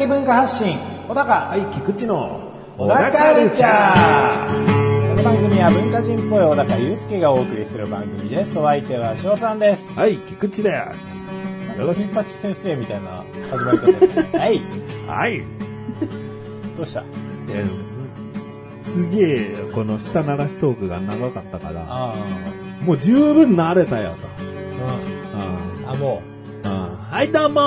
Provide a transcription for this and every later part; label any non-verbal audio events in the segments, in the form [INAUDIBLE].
的文化発信。小高はい、菊池の小高カルチャー。この番組は文化人っぽい小高祐介がお送りする番組です。お相手は翔さんです。はい、菊池です。よろし金八先生みたいな始まり方ですね。[LAUGHS] はい。く。はい。どうした？えーすげえ、この下流しトークが長かったから、あもう十分慣れたよと。あうん。うん。あもうん。はい、どうも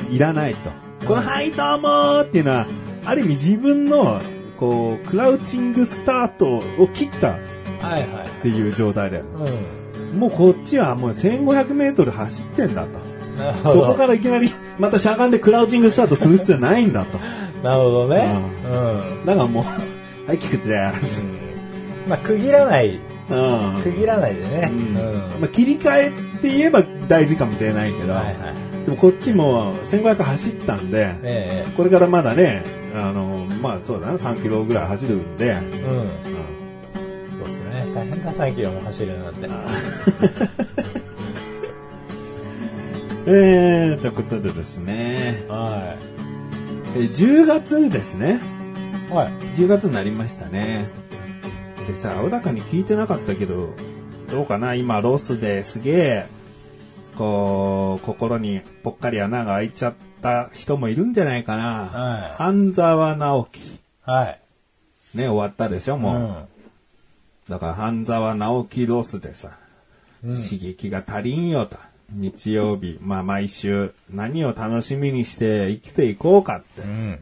ー。いらないと。この、はい、どうもーっていうのは、ある意味自分の、こう、クラウチングスタートを切ったっうはいはいていう状態だよ。うん。もうこっちはもう1500メートル走ってんだと。なるほど。そこからいきなり、またしゃがんでクラウチングスタートする必要ないんだと。なるほどね。ううん、だからもう、はい、菊池です。まあ区切らない。うん。区切らないでね。うん。うん。まあ、切り替えって言えば大事かもしれないけど、はいはいでもこっちも1500走ったんで、えこれからまだね、あの、まあそうだな、3キロぐらい走るんで、えうん。うん。そうですね。大変だ3キロも走るなんて。[LAUGHS] えー、ということでですね、はえー10月ですね。いはい。10月になりましたね。でさ、小高に聞いてなかったけど、どうかな今ロスですげえ、こう、心にぽっかり穴が開いちゃった人もいるんじゃないかな。はい半沢直樹。はいね、終わったでしょ、もう。うんだから、半沢直樹ロスでさ、刺激が足りんよと。日曜日、まあ毎週、何を楽しみにして生きていこうかってう。ん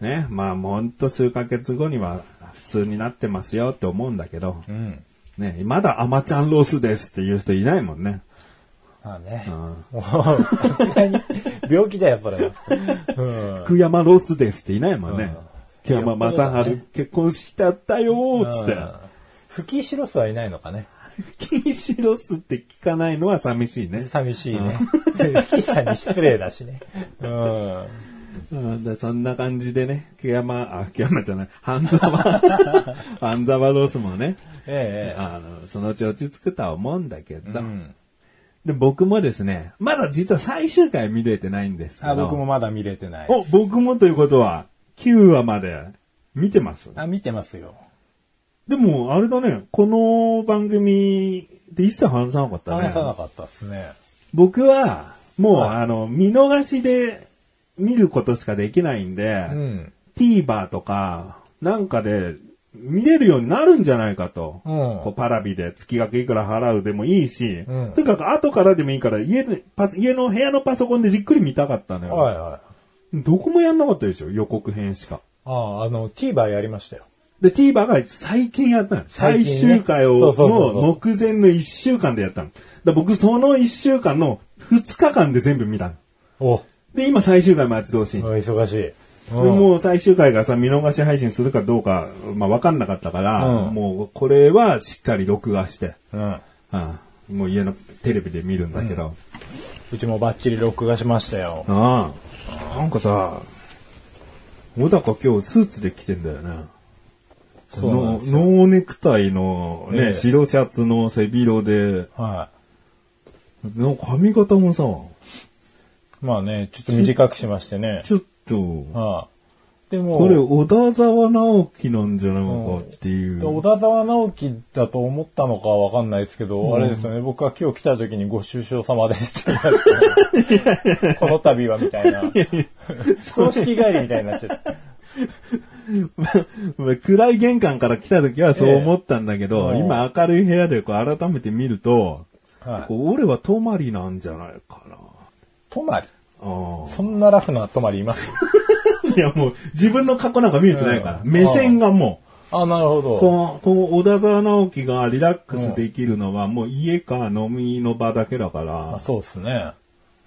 ね、まあもうほんと数ヶ月後には普通になってますよって思うんだけど、うんね、まだあまちゃんロスですっていう人いないもんね。まあね。うん。さすがに病気だよそれは。うん。福山ロスですっていないもんね。うん。福山雅治ね、よっぽどだ治ね結婚しちゃったよーっつって。吹石ロスはいないのかね。吹石ロスって聞かないのは寂しいね。寂しいね。吹きさんに失礼だしね。うん。うん、でそんな感じでね、福山、あ、福山じゃない、半沢、[LAUGHS] 半沢ロスもね、ええ。あの、そのうち落ち着くとは思うんだけど、うんで、僕もですね、まだ実は最終回見れてないんですけど、あ僕もまだ見れてないお、僕もということは、9話まで見てます？あ見てますよ。でも、あれだね、この番組で一切話さなかったね。話さなかったっすね。僕は、もう、はい。あの、見逃しで見ることしかできないんで、うん。TVer とか、なんかで見れるようになるんじゃないかと。うんこうパラビで月額いくら払うでもいいし、うんとにかく後からでもいいから家でパス、家の部屋のパソコンでじっくり見たかったのよ。はいはいどこもやんなかったでしょ？予告編しか。あああの TVer やりましたよで、TVer が最近やったの。最終回を、の目前の1週間でやったの。だ僕その1週間の2日間で全部見たの。おで、今最終回待ち遠しい。お忙しいでもう最終回がさ、見逃し配信するかどうか、まあ分かんなかったから、うん。もうこれはしっかり録画して、うん、うん、もう家のテレビで見るんだけど、うちもバッチリ録画しましたよ。ああなんかさ、小高今日スーツで着てんだよね。そうなんのですよ。ノーネクタイのね、ええ。白シャツの背広で、はなんか髪型もさ、いまあねちょっと短くしましてね。ちょっと、はあでもこれ小田沢直樹なんじゃないかっていう。小田沢直樹だと思ったのかはわかんないですけど、あれですよね、僕が今日来た時にご愁傷様ですって [LAUGHS] [LAUGHS] この度はみたいな。葬式帰りみたいになっちゃって。[LAUGHS] 暗い玄関から来た時はそう思ったんだけど、ええ今明るい部屋でこう改めて見ると、はい。俺は泊まりなんじゃないかな。泊まり？あそんなラフな泊まりいます？あ [LAUGHS] いやもう自分の過去なんか見えてないから、うん。目線がもあ、なるほう、ど。こう、こう小田沢直樹がリラックスできるのはもう家か飲みの場だけだかあら、そうですね。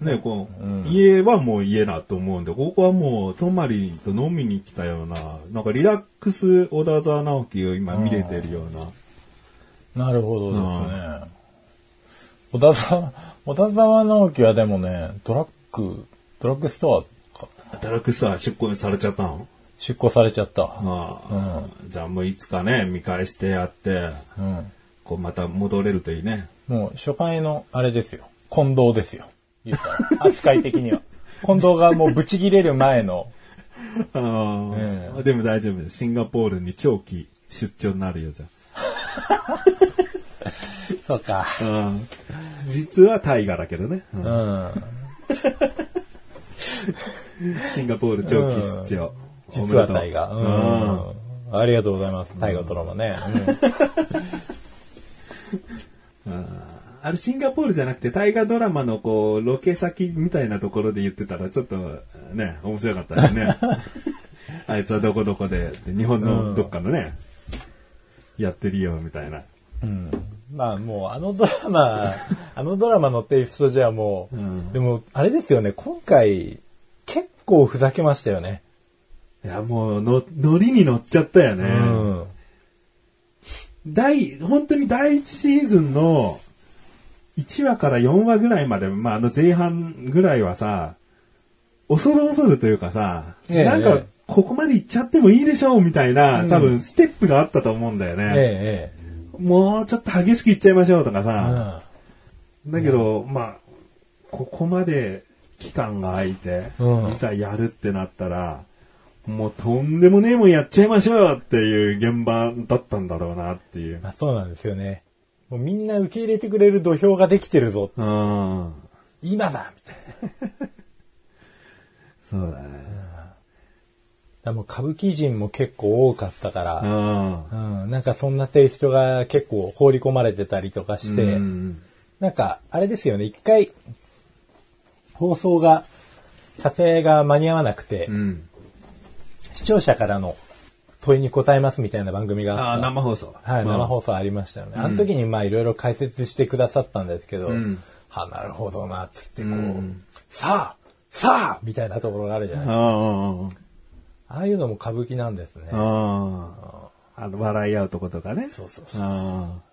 ね、こう、うん。家はもう家だと思うんで、ここはもう泊まりと飲みに来たような、なんかリラックス小田沢直樹を今見れてるような。なるほどですね。小田沢、小田沢直樹はでもね、ドラッグ、ドラッグストアか。ドラッグストア出向されちゃったの？出向されちゃった。まあ、じゃあもういつかね、見返してやって、うん。こうまた戻れるといいね。もう初回のあれですよ。近藤ですよ。言ったら。扱い的には。[LAUGHS] 近藤がもうブチ切れる前の。ああ、でも大丈夫です。シンガポールに長期出張になるよ、じゃ [LAUGHS] そうか。あ。うん実は大河だけどね。うんうん。シンガポール長期出張。実は大河。河。うん。ありがとうございます。大河ドラマね。あれシンガポールじゃなくて大河ドラマのこう、ロケ先みたいなところで言ってたらちょっとね、面白かったよね。[LAUGHS] あいつはどこどこで、で日本のどっかのね、やってるよ、みたいな。うん。まあもうあのドラマ、あのドラマのテイストじゃもう、うんでもあれですよね、今回結構ふざけましたよね。いや、もう、の、ノリに乗っちゃったよね。うん。第、本当に第1シーズンの1話から4話ぐらいまで、まあ、あの前半ぐらいはさ、恐る恐るというかさ、ええなんかええ、ここまで行っちゃってもいいでしょうみたいな、うん多分ステップがあったと思うんだよね。ええもうちょっと激しく行っちゃいましょうとかええ。さ、だけど、まあ、ここまで期間が空いて、うんいざやるってなったら、もうとんでもねえもんやっちゃいましょうよっていう現場だったんだろうなっていう。まあそうなんですよね。もうみんな受け入れてくれる土俵ができてるぞ。うん。今だみたいな。[LAUGHS] そうだね。だからもう歌舞伎人も結構多かったから、うん。うん、なんかそんなテイストが結構放り込まれてたりとかして、うんなんか、あれですよね、一回、放送が、撮影が間に合わなくて、うん。視聴者からの問いに答えますみたいな番組がああ、あった。生放送。はい、生放送ありましたよね。あの時にまあいろいろ解説してくださったんですけど、うんはなるほどな、つってこう、うんさあさあみたいなところがあるじゃないですか。ああ。ああいうのも歌舞伎なんですね。ああ。笑い合うとことかね。そうそうそう。ああ。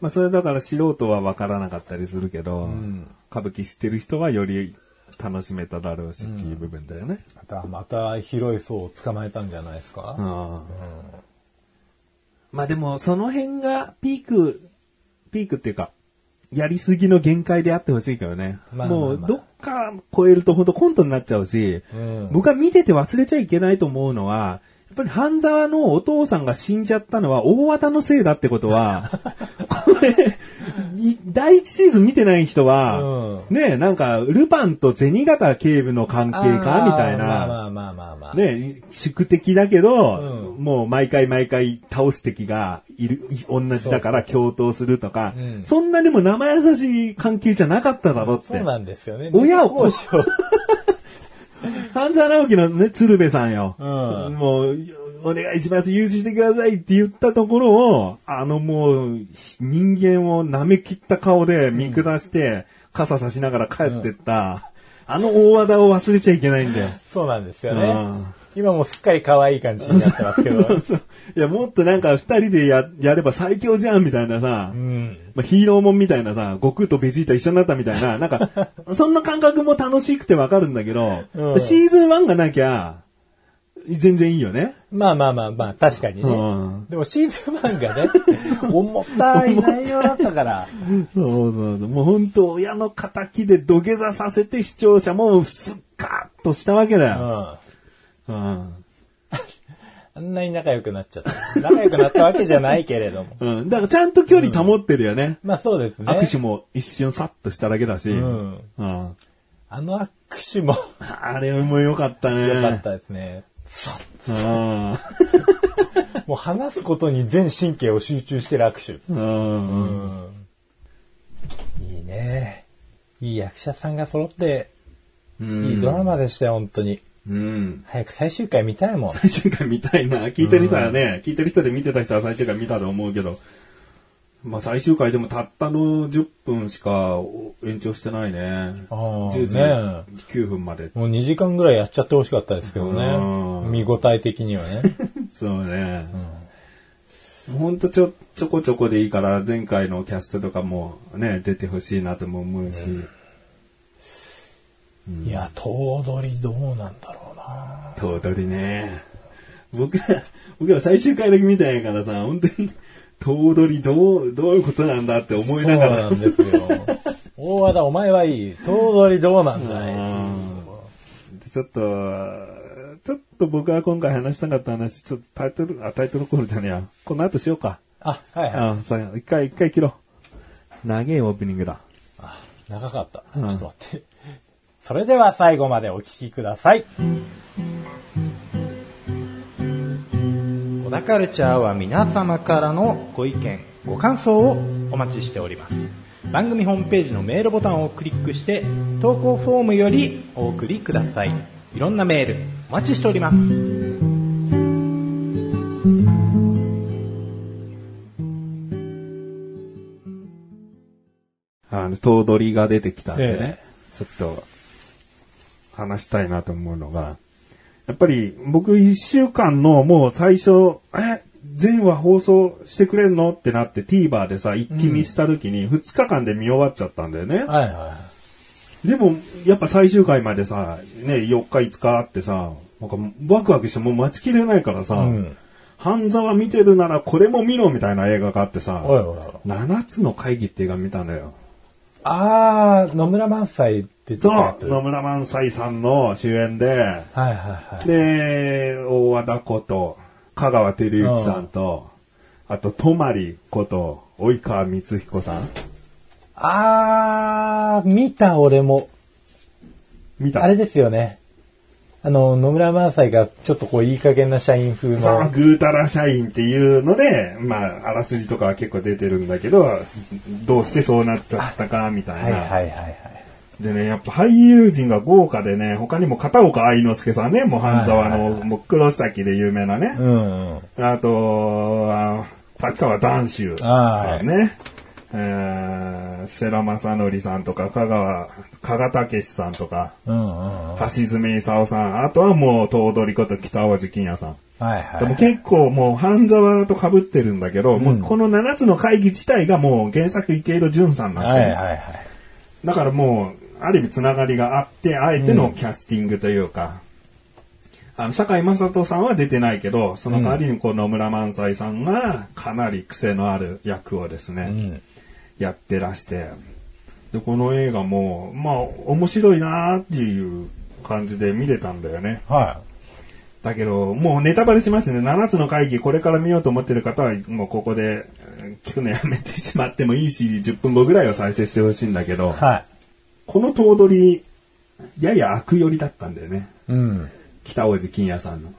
まあ、それだから素人は分からなかったりするけど、ん歌舞伎知ってる人はより楽しめただろうしっていう部分だよね。また、また広い層を捕まえたんじゃないですか？まあでも、その辺がピーク、ピークっていうか、やりすぎの限界であってほしいけどね。まあまあまあもう、どっか超えると本当コントになっちゃうし、うん僕は見てて忘れちゃいけないと思うのは、やっぱり半沢のお父さんが死んじゃったのは大和のせいだってことは、[LAUGHS] これ、い第一シーズン見てない人は、うねなんか、ルパンと銭形警部の関係かみたいあーまあまな、あまあまあまあ。ね宿敵だけど、うんもう毎回毎回倒す敵がいる、い同じだから共闘するとか、うんそんなにも生優しい関係じゃなかっただろって。そうなんですよね。親を。[LAUGHS] 半沢直樹のね、鶴瓶さんよ。うんもう、お願いします、融資してくださいって言ったところを、あのもう、人間を舐め切った顔で見下して、傘差しながら帰ってった、あの大和田を忘れちゃいけないんだよ。そうなんですようんね。今もうすっかり可愛い感じになってますけど。[LAUGHS] そうそう。いや、もっとなんか二人でや、やれば最強じゃんみたいなさ、うん。まあ、ヒーローもんみたいなさ、悟空とベジータ一緒になったみたいな、[LAUGHS] なんか、そんな感覚も楽しくてわかるんだけど、うんシーズン1がなきゃ、全然いいよね。まあまあまあまあ、確かにね。うんでもシーズン1がね、[LAUGHS] 重たい内容だったから。そうそうそう。もう本当親の仇で土下座させて視聴者もスッカッとしたわけだよ。うん。うん。あんなに仲良くなっちゃった。仲良くなったわけじゃないけれども。[LAUGHS] うん。だからちゃんと距離保ってるよね。まあそうですね。握手も一瞬サッとしただけだし。うんうんあの握手もあれも良かったね。良かったですね。うん。[LAUGHS] もう話すことに全神経を集中してる握手。うん。いいね。いい役者さんが揃って、うんいいドラマでしたよ、本当に。うん。早く最終回見たいもん。最終回見たいな。聞いてる人はね、聞いてる人で見てた人は最終回見たと思うけど。まあ最終回でもたったの10分しか延長してないね。あー10時ね9分まで。もう2時間ぐらいやっちゃってほしかったですけどうね。ん見応え的にはね。[LAUGHS] そうね。もうほんとちょ、ちょこちょこでいいから前回のキャストとかもね、出てほしいなとも思うし。いや、頭取どうなんだろうな。頭取ね。僕ら、僕ら最終回だけ見たんやからさ、本当に、頭取どう、どういうことなんだって思いながら。そうなんですよ。[LAUGHS] 大和田、お前はいい。頭取どうなんだい？ちょっと、ちょっと僕が今回話したかった話、ちょっとタイトル、あ、タイトルコールじゃねえや。この後しようか。あ、はいはい。うん、さ一回、一回切ろう。長いオープニングだ。あ長かった。ちょっと待って。それでは最後までお聞きください。小田カルチャーは皆様からのご意見、ご感想をお待ちしております。番組ホームページのメールボタンをクリックして、投稿フォームよりお送りください。いろんなメール、お待ちしております。あの、頭取が出てきたんでね、えちょっと、話したいなと思うのが、やっぱり僕一週間のもう最初、え、全話放送してくれんのってなって TVer でさ、一気見した時に2日間で見終わっちゃったんだよね。はいはでも、やっぱ最終回までさ、ね、4日5日あってさ、なんかワクワクしてもう待ちきれないからさ、うん半沢見てるならこれも見ろみたいな映画があってさ、い。おいおいおい。7つの会議って映画見たのよ。あー、野村萬斎って言ってそう、野村萬斎さんの主演で、はいはいはい。で、大和田こと、香川照之さんと、あと、泊こと、及川光彦さん。あー、見た俺も。見た？あれですよね。あの、野村萬斎がちょっとこういい加減な社員風まあ、の。ぐうたら社員っていうので、まあ、あらすじとかは結構出てるんだけど、どうしてそうなっちゃったか、みたいな。はいはいはいはい。でね、やっぱ俳優陣が豪華でね、他にも片岡愛之助さんね、もう半沢はいはいの、もう黒崎で有名なね。うんうん。あと、あ立川談秋さんね。えー、世良正則さんとか、香川、加賀武さんとか、うんうんうん。橋爪功さん、あとはもう、頭取こと北大路欣也さん。はいはい。でも結構もう、半沢と被ってるんだけど、もうこの7つの会議自体がもう原作池井戸潤さんなんで、はいはいはい。だからもう、ある意味つながりがあって、あえてのキャスティングというか、あの、坂井正人さんは出てないけど、その代わりにこう野村萬斎さんがかなり癖のある役をですね、うん。やってらして、で、この映画も、まあ、面白いなーっていう感じで見れたんだよね。はだけど、もうネタバレしますね。7つの会議、これから見ようと思ってる方は、もうここでうん聞くのやめてしまってもいいし、10分後ぐらいは再生してほしいんだけどい。、はい。この頭取、やや悪寄りだったんだよね。うん。北大路欣也さんの。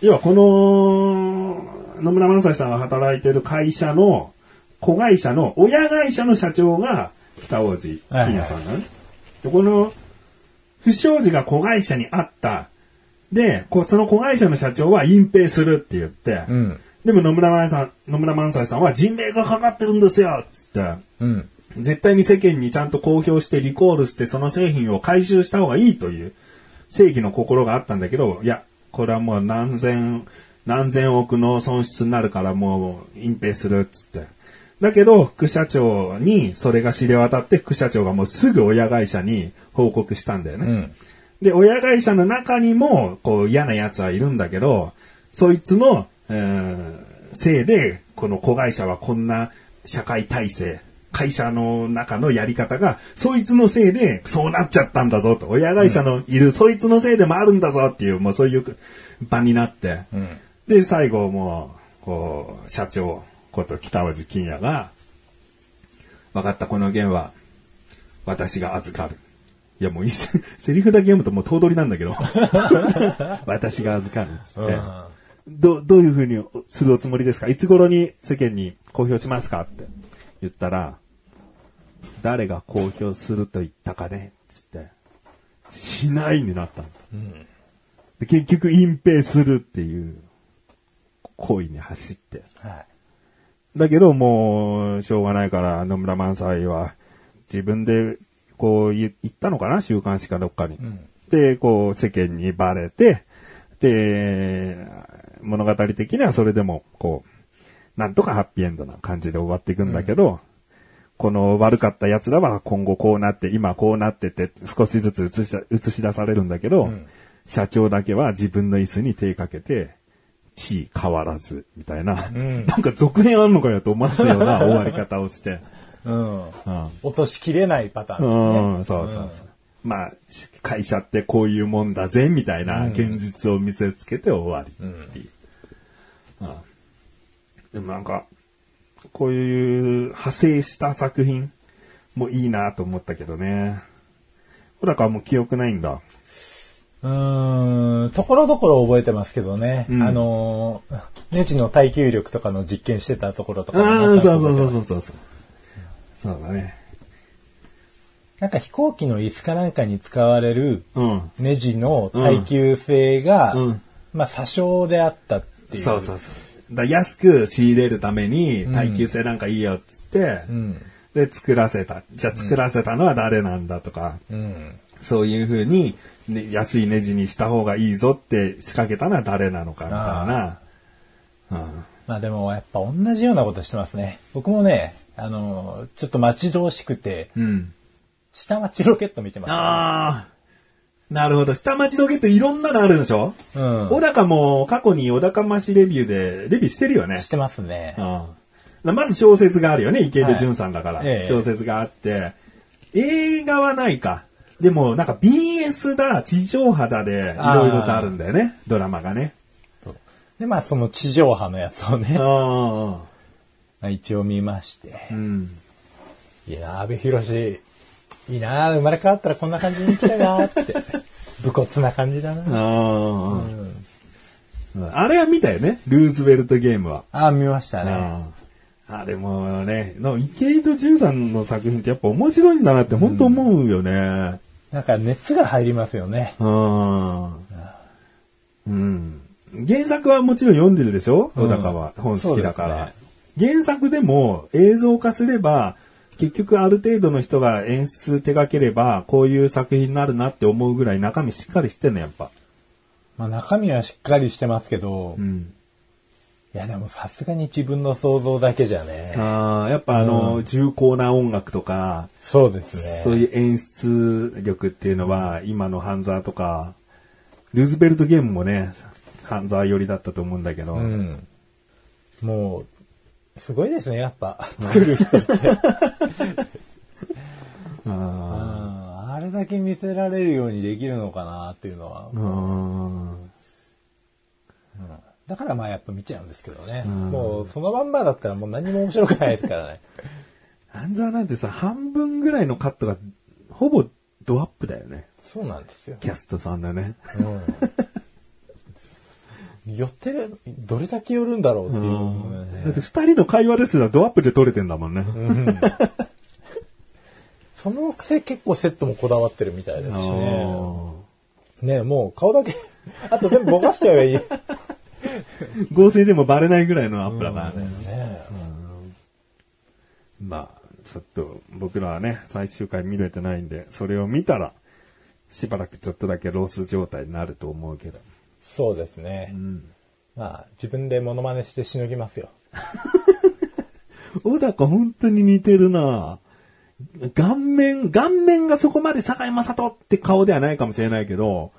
要はこの、野村萬斎さんが働いてる会社の、子会社の、親会社の社長が北大路欣也さんなのね。で、この、不祥事が子会社にあった。で、こうその子会社の社長は隠蔽するって言って、うん。でも野村萬斎さん、野村萬斎さんは人命がかかってるんですよつって、うん。絶対に世間にちゃんと公表してリコールしてその製品を回収した方がいいという正義の心があったんだけど、いや、これはもう何千、何千億の損失になるからもう隠蔽するっつって。だけど、副社長にそれが知れ渡って副社長がもうすぐ親会社に報告したんだよね。うん。で、親会社の中にも、こう嫌な奴はいるんだけど、そいつの、えーせいで、この子会社はこんな社会体制、会社の中のやり方が、そいつのせいでそうなっちゃったんだぞと。親会社のいる、そいつのせいでもあるんだぞっていう、もうそういう場になって。うん。で、最後もう、こう、社長こと北大路欣也が、分かった、この件は、私が預かる。いや、もう一緒、[LAUGHS] セリフだけ読むともう頭取なんだけど。[LAUGHS] 私が預かるっつって。ど、どういう風にするおつもりですか？いつ頃に世間に公表しますか？って言ったら、誰が公表すると言ったかねつって、しないになったの。で結局隠蔽するっていう行為に走って。はい。だけどもう、しょうがないから野村萬斎は自分でこう言言ったのかな週刊誌かどっかに。んで、こう世間にバレて、で、物語的にはそれでもこう、なんとかハッピーエンドな感じで終わっていくんだけど、この悪かった奴らは今後こうなって、今こうなってて少しずつ映し映し出されるんだけど、ん社長だけは自分の椅子に手かけて、地位変わらず、みたいな。んなんか続編あんのかよと思わすような [LAUGHS] 終わり方をして。うん。うん。落としきれないパターンですね。うん、そうそうそう。まあ、会社ってこういうもんだぜ、みたいな現実を見せつけて終わりっていう。うんでもなんか、こういう派生した作品もいいなと思ったけどね。小高はもう記憶ないんだ。うーん、ところどころ覚えてますけどね。うんあのー、ネジの耐久力とかの実験してたところとかもああ、そうそうそうそうそう。そうだね。なんか飛行機の椅子かなんかに使われるうん。ネジの耐久性が、うんまあ、詐称であったっていう。そうそうそう。だ安く仕入れるために耐久性なんかいいよっつって、うん。で、作らせた。じゃあ作らせたのは誰なんだとか、うん。そういう風に、ね、安いネジにした方がいいぞって仕掛けたのは誰なのかみたいな。うんまあでもやっぱ同じようなことしてますね。僕もね、あのー、ちょっと待ち遠しくて、うん。下町ロケット見てます、ああ。なるほど。下町ロケットいろんなのあるでしょ？うん。小高も過去に小高ましレビューでレビューしてるよね。してますね。うん。まず小説があるよね。池部淳さんだから。はいええ小説があって。映画はないか。でも、なんか BS だ、地上波だで、いろいろとあるんだよね。ドラマがね。で、まあその地上波のやつをね、まああ一応見ましてあ。う。ん。いいな、阿部寛。いいな、生まれ変わったらこんな感じに生きたいなって。[LAUGHS] 武骨な感じだな。ああ、あれは見たよね。ルーズベルトゲームは。ああ、見ましたね。あああれもね、の池井戸潤さんの作品ってやっぱ面白いんだなって本当思うよね。なんか熱が入りますよね。うん。うん。原作はもちろん読んでるでしょ小高は。本好きだから、そう原作でも映像化すれば、結局ある程度の人が演出手掛ければ、こういう作品になるなって思うぐらい中身しっかりしてんの、やっぱ。まあ中身はしっかりしてますけど、いうん。やでもさすがに自分の想像だけじゃね。ああ、やっぱあの、重厚な音楽とか、そうですね。そういう演出力っていうのは、今のハンザーとか、ルーズベルトゲームもね、ハンザー寄りだったと思うんだけど、うん。もう、すごいですね、やっぱ。作る人って。あ [LAUGHS] うんあれだけ見せられるようにできるのかなっていうのは。ーうんだからまあやっぱ見ちゃうんですけどね。もうそのまんまだったらもう何も面白くないですからね。ハンザーなんてさ、半分ぐらいのカットが、ほぼドアップだよね。そうなんですよ。キャストさんだね。うん。寄ってる、どれだけ寄るんだろうっていうね、だって二人の会話ですらドアップで撮れてんだもんね。そのくせ結構セットもこだわってるみたいですしね。あねもう顔だけ、[LAUGHS] あと全部ぼかしちゃえばいい。合成でもバレないぐらいのアップだからね。まあ、ちょっと僕らはね、最終回見れてないんで、それを見たら、しばらくちょっとだけロース状態になると思うけど。そうですね。まあ自分でモノマネしてしのぎますよ。小高本当に似てるな顔面、顔面がそこまで坂井正人って顔ではないかもしれないけど、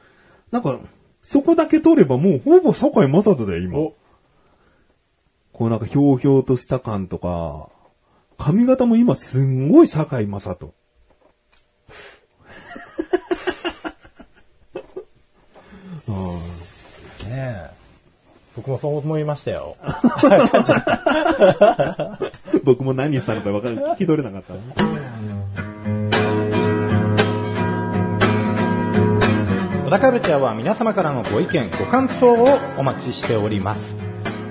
なんか、そこだけ取ればもうほぼ坂井正人だよ、今。おこうなんかひょうひょうとした感とか、髪型も今すんごい坂井正人。[LAUGHS] ねえ。僕もそう思いましたよ。[LAUGHS] 僕も何言ってたのか分かる、聞き取れなかったな。小田カルチャーは皆様からのご意見、ご感想をお待ちしております。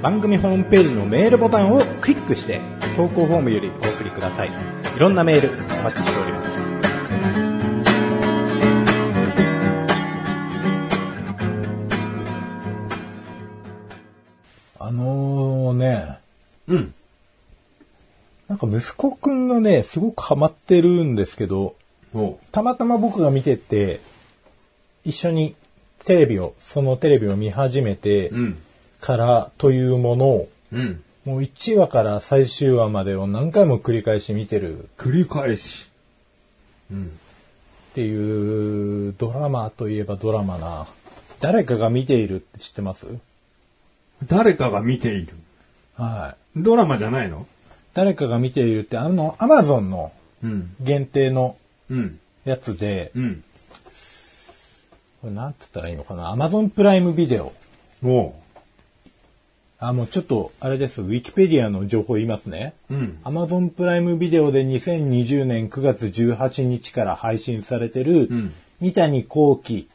番組ホームページのメールボタンをクリックして、投稿フォームよりお送りください。いろんなメールお待ちしております。のね、うん。なんか息子くんがね、すごくハマってるんですけど、たまたま僕が見てて、一緒にテレビを、そのテレビを見始めてうん。からというものを、うん。もう1話から最終話までを何回も繰り返し見てる繰り返し。うん。っていうドラマといえばドラマな。誰かが見ているって知ってます？誰かが見ている。はい。ドラマじゃないの？誰かが見ているって、あの、アマゾンのうん。限定のうん。やつで、うん。これなんて言ったらいいのかな？アマゾンプライムビデオ。おあ、もうちょっと、あれです。ウィキペディアの情報言いますね。う。うん。アマゾンプライムビデオで2020年9月18日から配信されてる、ん三谷幸喜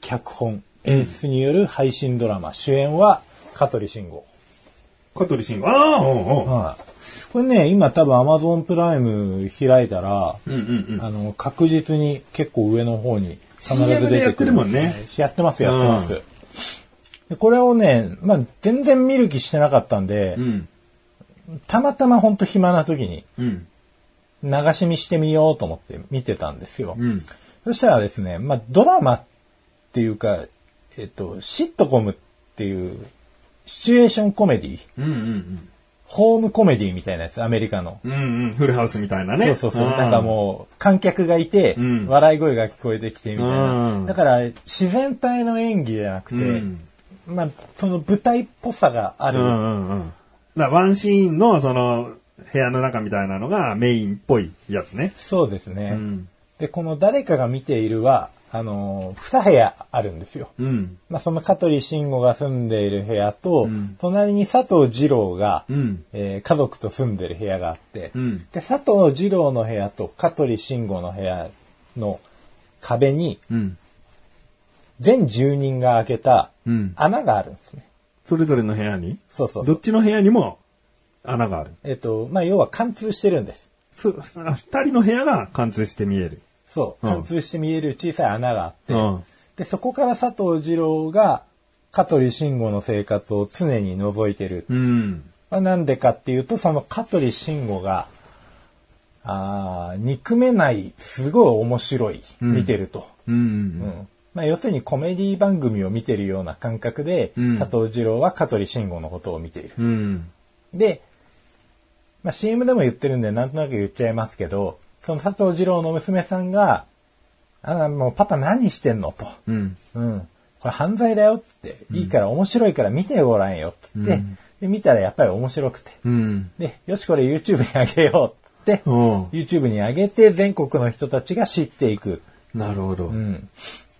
脚本、演出による配信ドラマ、主演は香取慎吾。香取慎吾。ああ、おうおう。はい。これね、今多分アマゾンプライム開いたら、うんうんうん。あの、確実に結構上の方に必ず出てくる。やってるもんね。やってます、やってます。でこれをね、まあ、全然見る気してなかったんで、うん。たまたまほんと暇な時にうん。流し見してみようと思って見てたんですよ。うん。そしたらですね、まあ、ドラマっていうか、えっと、シットコムっていう、シチュエーションコメディ、うんうんホームコメディみたいなやつ、アメリカの。うん。うんうん。フルハウスみたいなね。そうそうそう。なんかもう、観客がいて、うん笑い声が聞こえてきてみたいうんな。だから、自然体の演技じゃなくて、うんまあ、その舞台っぽさがある。うんうんうん。ワンシーンのその部屋の中みたいなのがメインっぽいやつね。そうですね。うん。で、この誰かが見ているは、あのー、二部屋あるんですよ。うん。まあ、その香取慎吾が住んでいる部屋と、うん隣に佐藤二郎が、うん。えー家族と住んでる部屋があって、うんで、佐藤二郎の部屋と香取慎吾の部屋の壁に、うん。全住人が開けたうん。穴があるんですね。それぞれの部屋に？そうそうどっちの部屋にも穴がある。えっ、と、まあ、要は貫通してるんです。そ、そ二人の部屋が貫通して見える。そう。うん貫通して見える小さい穴があって、うん。で、そこから佐藤二郎が香取慎吾の生活を常に覗いてる。うん。まあなんでかっていうと、その香取慎吾が、あー憎めない、すごい面白い、ん見てると。うん。うんまあ、要するにコメディ番組を見てるような感覚で、うん佐藤二郎は香取慎吾のことを見ている。うん。で、まあ、CM でも言ってるんで、なんとなく言っちゃいますけど、その佐藤二郎の娘さんが、あもうパパ何してんの？と。うん。うん。これ犯罪だよって、いいから面白いから見てごらんよってって、うんで、見たらやっぱり面白くて。うん。で、よしこれ YouTube にあげようって、うん。YouTube に上げて全国の人たちが知っていく。なるほど。うん。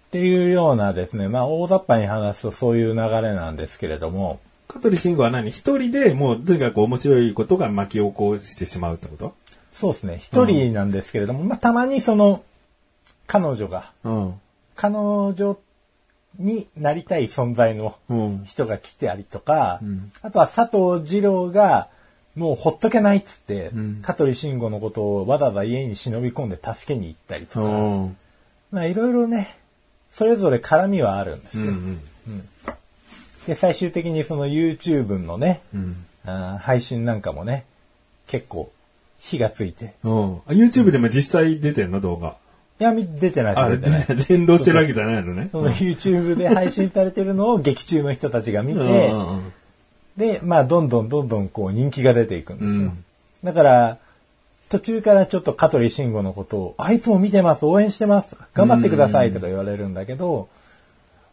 っていうようなですね、まあ大雑把に話すとそういう流れなんですけれども、香取慎吾は何？一人でもうとにかく面白いことが巻き起こしてしまうってこと？そうですね、一人なんですけれども、まあたまにその、彼女が、うん。彼女になりたい存在のうん。人が来たりとか、んあとは佐藤二郎が、もうほっとけないっつって、うん香取慎吾のことをわざわざ家に忍び込んで助けに行ったりとか、うん。まあいろいろね、それぞれ絡みはあるんですよ。うん。で、最終的にその YouTube のね、うん。あー配信なんかもね、結構火がついて。うん。あ YouTube でも実際出てんの動画。いや、み出てないあ、出てない。連動してるわけじゃないのね。その YouTube で配信されてるのを劇中の人たちが見て、で、まあ、どんどんどんどんこう人気が出ていくんですよ。うんだから、途中からちょっと香取慎吾のことを、あいつも見てます、応援してます、頑張ってくださいとか言われるんだけど、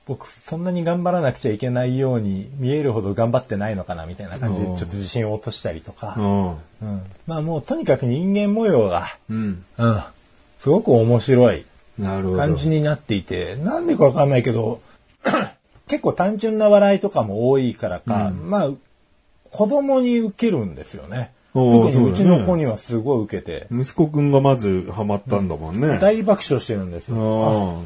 僕、そんなに頑張らなくちゃいけないように見えるほど頑張ってないのかなみたいな感じで、うんちょっと自信を落としたりとか、うん。うんまあもうとにかく人間模様が、うん。うん、すごく面白い。感じになっていて、なんでかわかんないけど、[COUGHS] 結構単純な笑いとかも多いからか、まあ、子供に受けるんですよね。特にうちの子にはすごい受けて、息子くんがまずハマったんだもんね。大爆笑してるんですよ。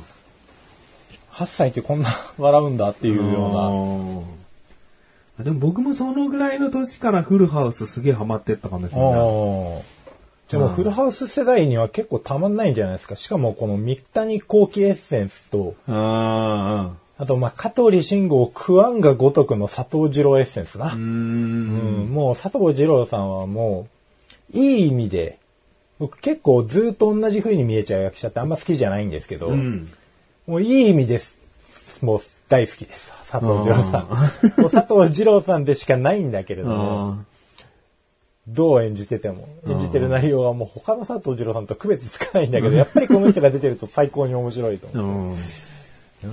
うん。8歳ってこんな笑うんだっていうような。な。でも僕もそのぐらいの年からフルハウスすげえハマってったかもしれない。でもフルハウス世代には結構たまんないんじゃないですか。しかもこの三谷幸喜エッセンスと、ああとまあ香取慎吾を食わんがごとくの佐藤二郎エッセンスな。あ。うんもう佐藤二郎さんはもう、いい意味で、僕結構ずっと同じ風に見えちゃう役者ってあんま好きじゃないんですけど、うん。もういい意味です。もう大好きです。佐藤二郎さん。もう佐藤二郎さんでしかないんだけれども、あどう演じてても、演じてる内容はもう他の佐藤二郎さんと区別つかないんだけど、やっぱりこの人が出てると最高に面白いと思う。[LAUGHS] ん。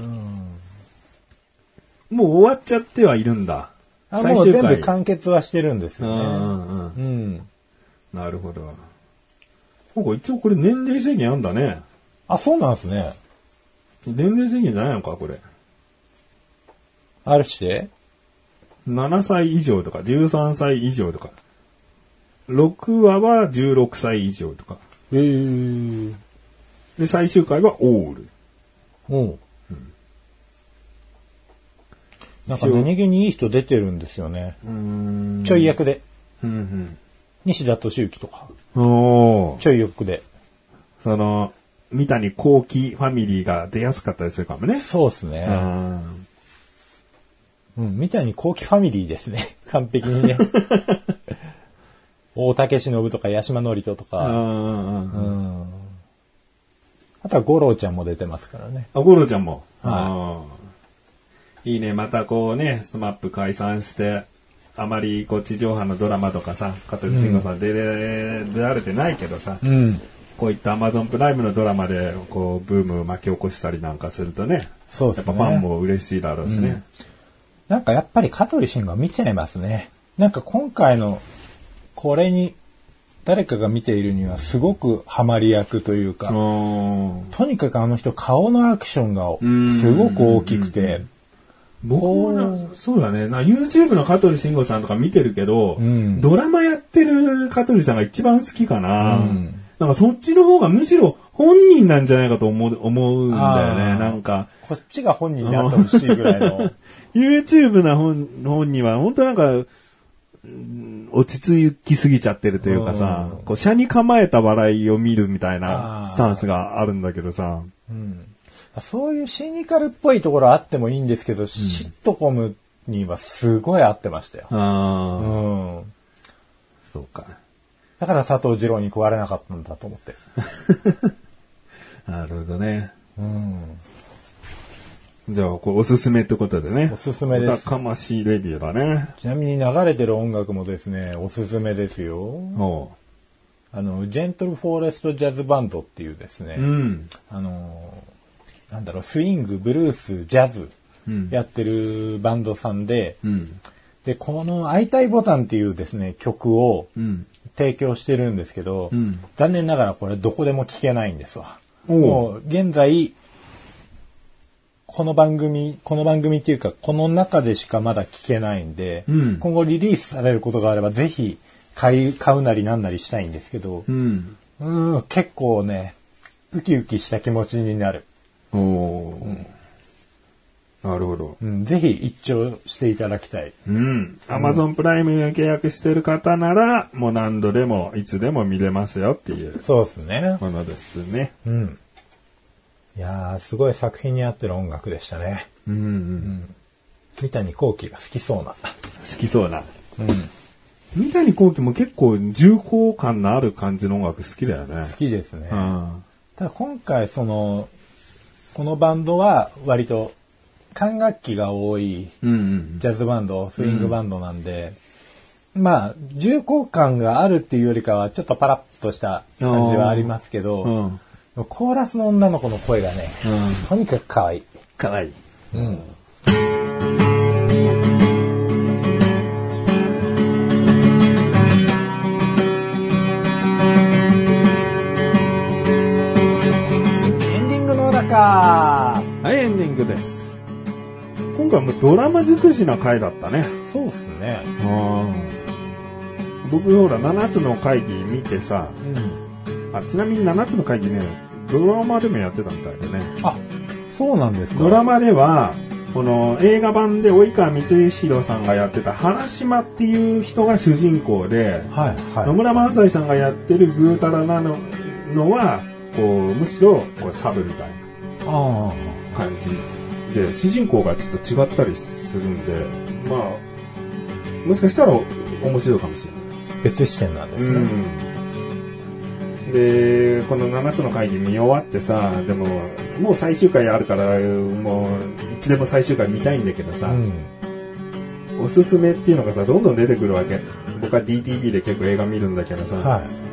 もう終わっちゃってはいるんだ。あもう全部完結はしてるんですよね。うん。なるほど。なんか一応これ年齢制限あんだね。あ、そうなんですね。年齢制限じゃないのか、これ。あるして7歳以上とか、13歳以上とか。6話は16歳以上とか。ええー。で、最終回はオール。うん。なんか何気にいい人出てるんですよね。うんちょい役で。うん西田敏行とか。うん。おーちょい役で。その、三谷幸喜ファミリーが出やすかったりするかもね。そうですね。うんうん、みたいに後期ファミリーですね。[LAUGHS] 完璧にね。[LAUGHS] 大竹しのぶとか八島智人とうか。んうんうんうん。あとは五郎ちゃんも出てますからね。あ、ゴロちゃんも。はうんいいね。またこうね、スマップ解散して、あまりこう地上波のドラマとかさ、香取慎吾さん出れ、出られてないけどさ、うん。こういったアマゾンプライムのドラマでこうブームを巻き起こしたりなんかするとね、そうですね。やっぱファンも嬉しいだろうしね。なんかやっぱり香取慎吾は見ちゃいますね。なんか今回のこれに誰かが見ているにはすごくハマり役というか、うんとにかくあの人顔のアクションがんすごく大きくて、僕もなそうだね。な YouTube の香取慎吾さんとか見てるけど、んドラマやってる香取さんが一番好きかな。うんなんかそっちの方がむしろ本人なんじゃないかと思う思うんだよあね。ーなんか、こっちが本人になってほしいぐらいの。[LAUGHS] YouTube な本本には本当なんか、うん落ち着きすぎちゃってるというかさうん、こう、車に構えた笑いを見るみたいなスタンスがあるんだけどさ。うんそういうシニカルっぽいところあってもいいんですけど、シットコムにはすごい合ってましたよ。あうあ、ん。そうか。だから佐藤二郎に食われなかったんだと思って。[LAUGHS] なるほどね。うん。じゃあ、これおすすめってことでね。おすすめですお高ましいレビューだね。ちなみに流れてる音楽もですね、おすすめですよ。おあの、ジェントルフォレストジャズバンドっていうですね、ううん。あの、なんだろう、スイング、ブルース、ジャズうん。やってるバンドさんで、うん。で、この会いたいボタンっていうですね、曲をうん。提供してるんですけど、うん残念ながらこれどこでも聞けないんですわ。もう現在、この番組、この番組っていうか、この中でしかまだ聞けないんで、うん今後リリースされることがあれば、ぜひ買い、買うなりなんなりしたいんですけど、うん。うん、結構ね、ウキウキした気持ちになる。おお、なるほど。うん、ぜひ一聴していただきたい。うん。アマゾンプライム契約してる方なら、もう何度でも、いつでも見れますよっていうそうですね。ものですね。うん。いやー、すごい作品に合ってる音楽でしたね。うん、うん。三谷幸喜が好きそうな。好きそうな。うん。三谷幸喜も結構重厚感のある感じの音楽好きだよね。好きですね。うん。ただ今回その、このバンドは割と管楽器が多いうんうん。ジャズバンド、スイングバンドなんで、まあ、重厚感があるっていうよりかはちょっとパラッとした感じはありますけど、うん。うん。コーラスの女の子の声がね、とにかく可愛い。かわいい。うん。エンディングの中はい、エンディングです。今回もドラマ尽くしな回だったね。そうっすね。僕ほら、7つの会議見てさ、うん。あ、ちなみに7つの会議ね、ドラマでもやってたみたいでね。あ、そうなんですか。ドラマでは、この映画版で及川光弘さんがやってた原島っていう人が主人公で、はい、はい。野村萬斎さんがやってるぐうたらなののは、こう、むしろこうサブみたいなあ感じで、主人公がちょっと違ったりするんで、まあ、もしかしたら面白いかもしれない。あ、別視点なんですね。うん、で、この7つの会議見終わってさ、でも、もう最終回あるから、もう、いつでも最終回見たいんだけどさ、うん。おすすめっていうのがさ、どんどん出てくるわけ。僕は DTV で結構映画見るんだけどさ、はい。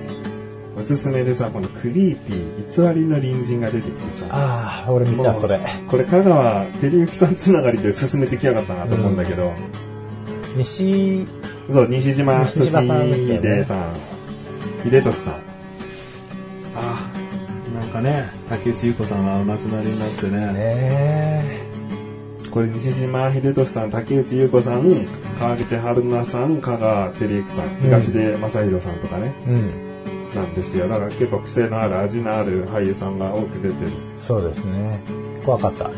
おすすめでさ、このクリーピー、偽りの隣人が出てきてさ、ああ、俺見た、それ。これ香川照之さんつながりで進めてきやがったなと思うんだけど、西、そう、西島西島さんでさん、秀俊さん。ああ、なんかね、竹内優子さんがお亡くなりになってね。ねこれ西島秀俊さん、竹内優子さん、川口春奈さん、香川照之さん、東出正宏さんとかね、うん。なんですよ。だから結構癖のある、味のある俳優さんが多く出てる。そうですね。怖かった。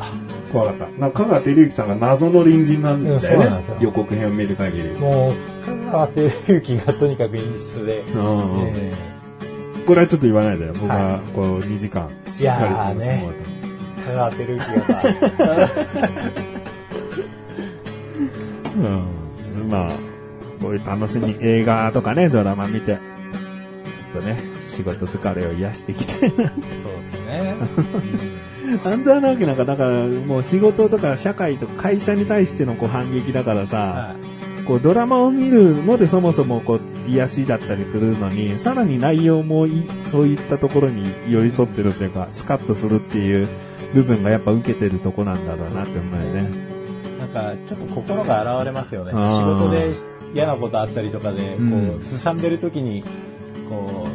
怖かった。なんか香川照之さんが謎の隣人なんだよねなんですよ。予告編を見る限り。もう、香川照之がとにかく演出で、うんえこれはちょっと言わないでよ。僕ははこう2時間しっかり楽しもうと。ー香川照之がさ、[LAUGHS] うん。まあ、こういう楽しみ、映画とかね、ドラマ見て、とね、仕事疲れを癒していきたいな。そうですね。半沢直樹なんか、だからもう仕事とか社会とか会社に対してのこう反撃だからさ、はこうドラマを見るのでそもそもこう癒しだったりするのに、さらに内容もいそういったところに寄り添ってるっていうか、スカッとするっていう部分がやっぱ受けてるとこなんだろうなって思うよね。い。なんか、ちょっと心が現れますよね。仕事で嫌なことあったりとかで、うんこう、すさんでる時に、こ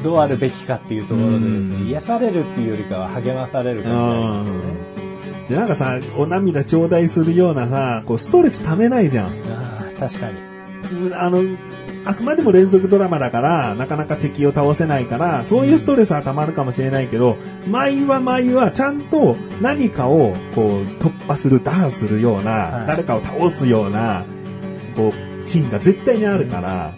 う、どうあるべきかっていうところでですね、うん癒されるっていうよりかは励まされる感じがありますよね。で、なんかさ、お涙頂戴するようなさ、こうストレス溜めないじゃん。ああ、確かに。うんあの、あくまでも連続ドラマだから、なかなか敵を倒せないから、そういうストレスは溜まるかもしれないけど、毎話毎話ちゃんと何かをこう突破する、打破するような、はい誰かを倒すような、こう、シーンが絶対にあるから、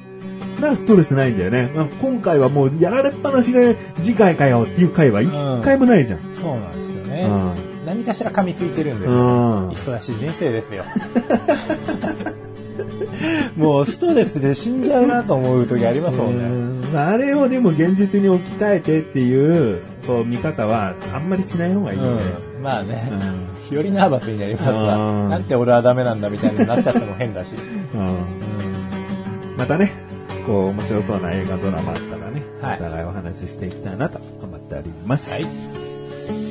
だからストレスないんだよね。まあ今回はもうやられっぱなしで次回かよっていう回は一回もないじゃん。そうなんですよね。うん何かしら噛みついてるんですよ。うん忙しい人生ですよ。[LAUGHS] もうストレスで死んじゃうなと思う時ありますもんね。うんあれをでも現実に置き換えてっていう、こう見方はあんまりしない方がいいよね。うん、まあね、うんよりナーバスになりますが、うんなんて俺はダメなんだみたいになっちゃっても変だし。[LAUGHS] うんまたね、こう面白そうな映画ドラマあったらね、はいお互いお話ししていきたいなと思っております。はい。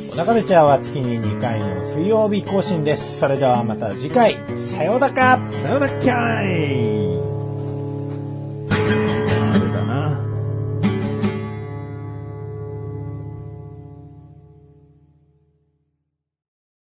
小高ルチャーは月に2回の水曜日更新です。それではまた次回、さようならさよならキャイ